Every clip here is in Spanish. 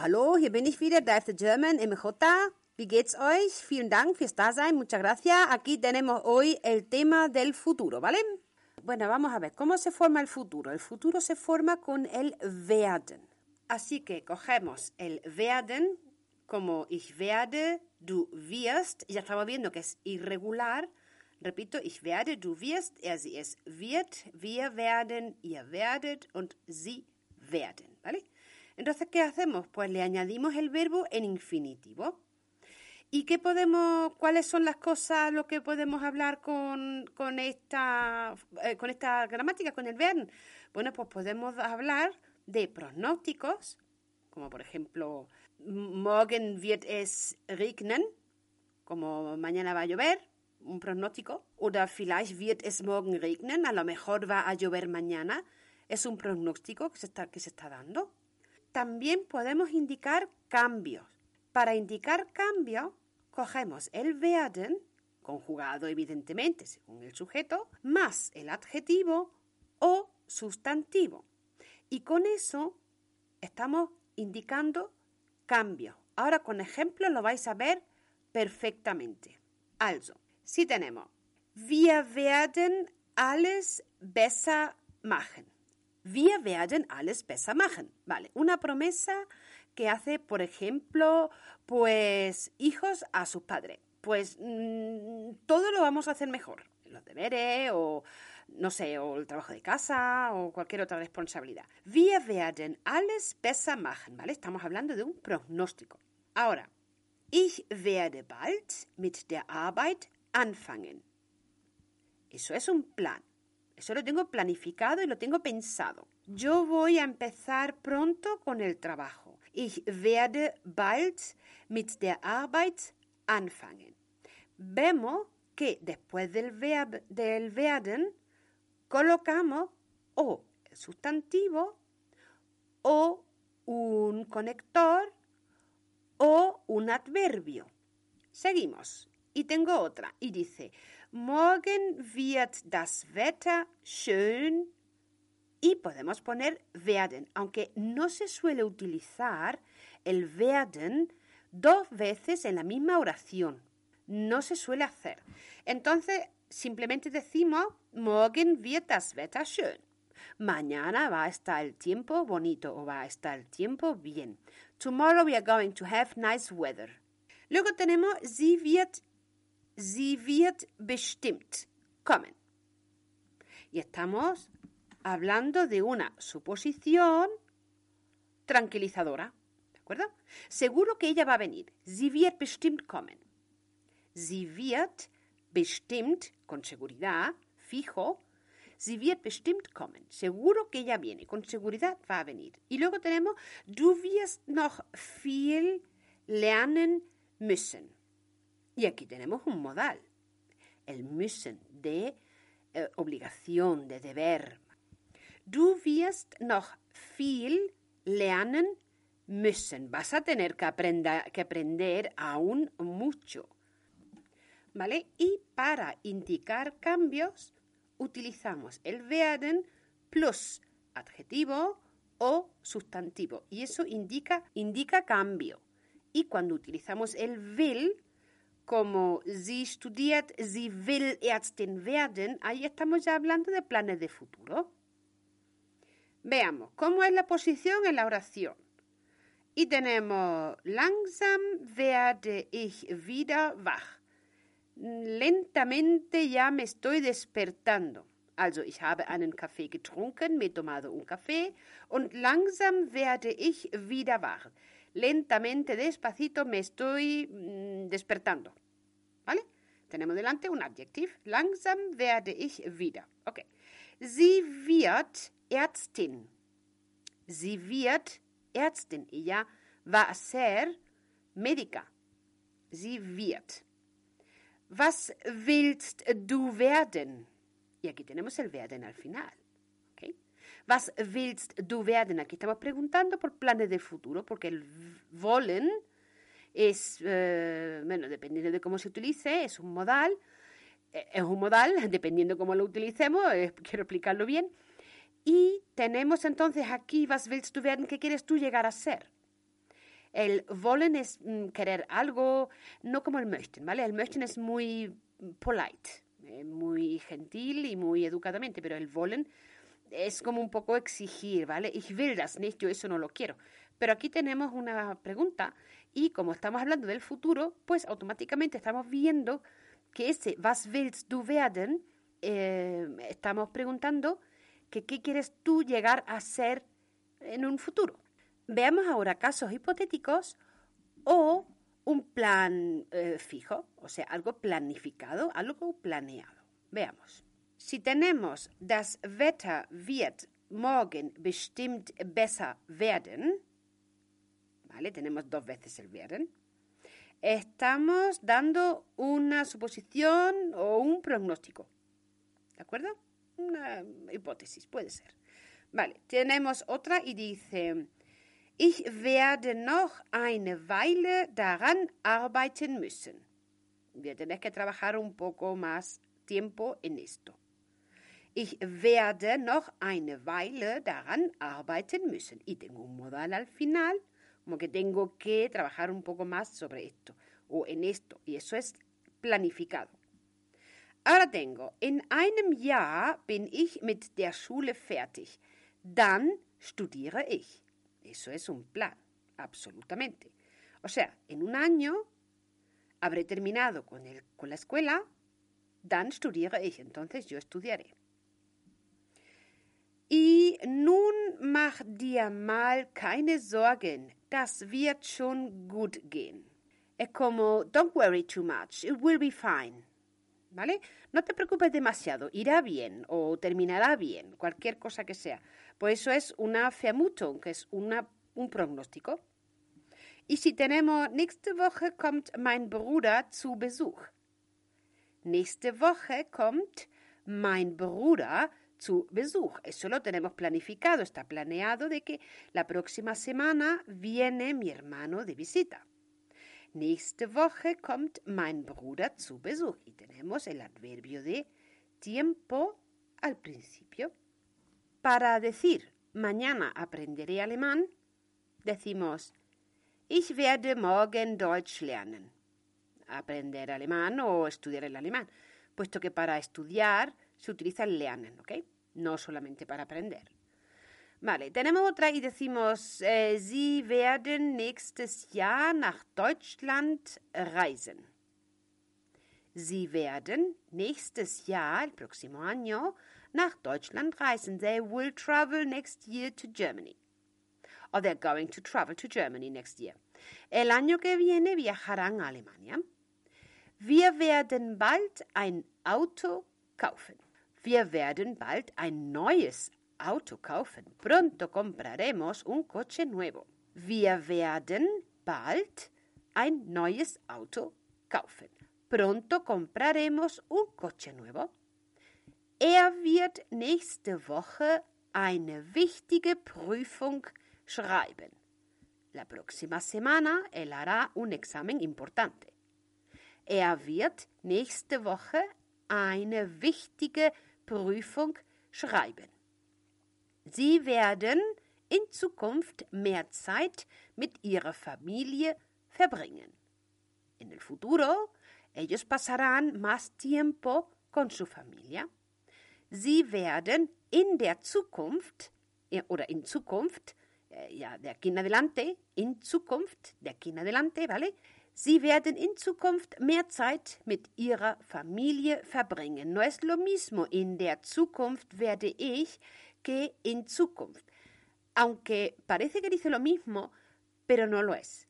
Hallo, hier bin ich wieder, Dive the German, MJ. Wie geht's euch? Vielen Dank fürs Dasein, muchas gracias. Aquí tenemos hoy el tema del futuro, ¿vale? Bueno, vamos a ver, ¿cómo se forma el futuro? El futuro se forma con el werden. Así que cogemos el werden como ich werde, du wirst. Ya estamos viendo que es irregular. Repito, ich werde, du wirst, er, sie, es wird, wir werden, ihr werdet und sie werden, ¿vale? Entonces, ¿qué hacemos? Pues le añadimos el verbo en infinitivo. ¿Y qué podemos, cuáles son las cosas, lo que podemos hablar con, esta, eh, con esta gramática, con el verbo? Bueno, pues podemos hablar de pronósticos, como por ejemplo, morgen wird es regnen, como mañana va a llover, un pronóstico. Oder vielleicht wird es morgen regnen, a lo mejor va a llover mañana. Es un pronóstico que se está, que se está dando. También podemos indicar cambios. Para indicar cambios, cogemos el werden, conjugado evidentemente según el sujeto, más el adjetivo o sustantivo. Y con eso estamos indicando cambios. Ahora con ejemplos lo vais a ver perfectamente. Also, si tenemos, wir werden alles besser machen. Wir werden alles besser machen. Vale, una promesa que hace, por ejemplo, pues hijos a sus padres. Pues mmm, todo lo vamos a hacer mejor. Los deberes o, no sé, o el trabajo de casa o cualquier otra responsabilidad. Wir werden alles besser machen. Vale, estamos hablando de un pronóstico. Ahora, ich werde bald mit der Arbeit anfangen. Eso es un plan. Eso lo tengo planificado y lo tengo pensado. Yo voy a empezar pronto con el trabajo. Ich werde bald mit der Arbeit anfangen. Vemos que después del verb del werden colocamos o el sustantivo o un conector o un adverbio. Seguimos. Y tengo otra. Y dice, Morgen wird das Wetter schön. Y podemos poner werden, aunque no se suele utilizar el werden dos veces en la misma oración. No se suele hacer. Entonces, simplemente decimos, morgen wird das Wetter schön. Mañana va a estar el tiempo bonito o va a estar el tiempo bien. Tomorrow we are going to have nice weather. Luego tenemos sie wird sie wird bestimmt kommen. Y estamos hablando de una suposición tranquilizadora. ¿De acuerdo? Seguro que ella va a venir. Sie wird bestimmt kommen. Sie wird bestimmt, con seguridad, fijo. Sie wird bestimmt kommen. Seguro que ella viene. Con seguridad va a venir. Y luego tenemos, du wirst noch viel lernen müssen. Y aquí tenemos un modal. El müssen de eh, obligación, de deber. Du wirst noch viel lernen müssen. Vas a tener que, aprenda, que aprender aún mucho. ¿Vale? Y para indicar cambios utilizamos el werden plus adjetivo o sustantivo. Y eso indica, indica cambio. Y cuando utilizamos el will, como sie studiert, sie will Ärztin werden, ahí estamos ya hablando de planes de futuro. Veamos, ¿cómo es la posición en la oración? Y tenemos, langsam werde ich wieder wach. Lentamente ya me estoy despertando. Also ich habe einen Kaffee getrunken, me he tomado un café und langsam werde ich wieder wach. Lentamente, despacito me estoy mm, despertando. ¿Vale? tenemos delante un adjetivo. Langsam werde ich wieder. Okay. Sie wird Ärztin. Sie wird Ärztin. Ella va a ser médica. Sie wird. Was willst du werden? Y aquí tenemos el werden al final. ¿Okay? Was willst du werden? Aquí estamos preguntando por planes de futuro, porque el wollen es, eh, bueno, dependiendo de cómo se utilice, es un modal. Eh, es un modal, dependiendo de cómo lo utilicemos, eh, quiero explicarlo bien. Y tenemos entonces aquí, was willst du werden? ¿Qué quieres tú llegar a ser? El wollen es mm, querer algo, no como el möchten, ¿vale? El möchten es muy polite, eh, muy gentil y muy educadamente, pero el wollen es como un poco exigir, ¿vale? Ich will das nicht, yo eso no lo quiero. Pero aquí tenemos una pregunta y como estamos hablando del futuro, pues automáticamente estamos viendo que ese was willst du werden, eh, estamos preguntando que qué quieres tú llegar a ser en un futuro. Veamos ahora casos hipotéticos o un plan eh, fijo, o sea, algo planificado, algo planeado. Veamos. Si tenemos das Wetter wird morgen bestimmt besser werden, ¿vale? Tenemos dos veces el werden. Estamos dando una suposición o un pronóstico. ¿De acuerdo? Una hipótesis, puede ser. Vale, tenemos otra y dice, ich werde noch eine Weile daran arbeiten müssen. Voy a tener que trabajar un poco más tiempo en esto. Ich werde noch eine Weile daran arbeiten müssen. Y tengo un modal al final, como que tengo que trabajar un poco más sobre esto o en esto. Y eso es planificado. Ahora tengo, in einem Jahr bin ich mit der Schule fertig. Dann studiere ich. Eso es un plan, absolutamente. O sea, en un año habré terminado con, el, con la escuela, dann studiere ich. Entonces yo estudiaré. Nun mach dir mal keine Sorgen, das wird schon gut gehen. Es como, don't worry too much, it will be fine. ¿Vale? No te preocupes demasiado, irá bien o terminará bien, cualquier cosa que sea. Pues eso es una Vermutung, que es una, un pronóstico. Y si tenemos, nächste Woche kommt mein Bruder zu Besuch. Nächste Woche kommt mein Bruder zu Besuch. Eso lo tenemos planificado, está planeado de que la próxima semana viene mi hermano de visita. Nächste Woche kommt mein Bruder zu Besuch. Y tenemos el adverbio de tiempo al principio. Para decir mañana aprenderé alemán, decimos Ich werde morgen Deutsch lernen. Aprender alemán o estudiar el alemán, puesto que para estudiar se utiliza el lernen, ¿ok? No solamente para aprender. Vale, tenemos otra y decimos, eh, Sie werden nächstes Jahr nach Deutschland reisen. Sie werden nächstes Jahr, el próximo año, nach Deutschland reisen. They will travel next year to Germany. Or they're going to travel to Germany next year. El año que viene viajarán a Alemania. Wir werden bald ein Auto kaufen. Wir werden bald ein neues Auto kaufen. Pronto compraremos un coche nuevo. Wir werden bald ein neues Auto kaufen. Pronto compraremos un coche nuevo. Er wird nächste Woche eine wichtige Prüfung schreiben. La próxima semana él hará un examen importante. Er wird nächste Woche eine wichtige Prüfung schreiben. Sie werden in Zukunft mehr Zeit mit ihrer Familie verbringen. En el futuro, ellos pasarán más tiempo con su familia. Sie werden in der Zukunft oder in Zukunft, ja, de aquí en adelante, in Zukunft, de aquí en adelante, ¿vale? Sie werden in Zukunft mehr Zeit mit ihrer Familie verbringen. No es lo mismo, in der Zukunft werde ich que en Zukunft. Aunque parece que dice lo mismo, pero no lo es.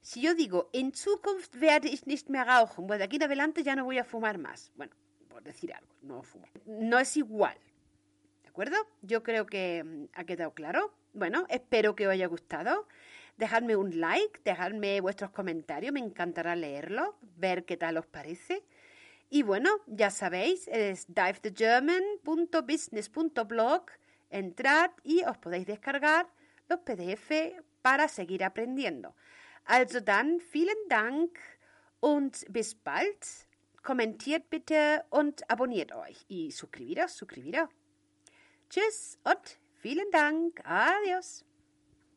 Si yo digo, en Zukunft werde ich nicht mehr rauchen, pues de aquí en adelante ya no voy a fumar más. Bueno, por decir algo, no fumo. No es igual. ¿De acuerdo? Yo creo que mm, ha quedado claro. Bueno, espero que os haya gustado. Dejadme un like, dejadme vuestros comentarios, me encantará leerlo, ver qué tal os parece. Y bueno, ya sabéis, es divethegerman.business.blog. Entrad y os podéis descargar los PDF para seguir aprendiendo. Also dann, vielen Dank und bis bald. Kommentiert bitte und abonniert euch. Y suscribiros, suscribiros. Tschüss und vielen Dank. Adios.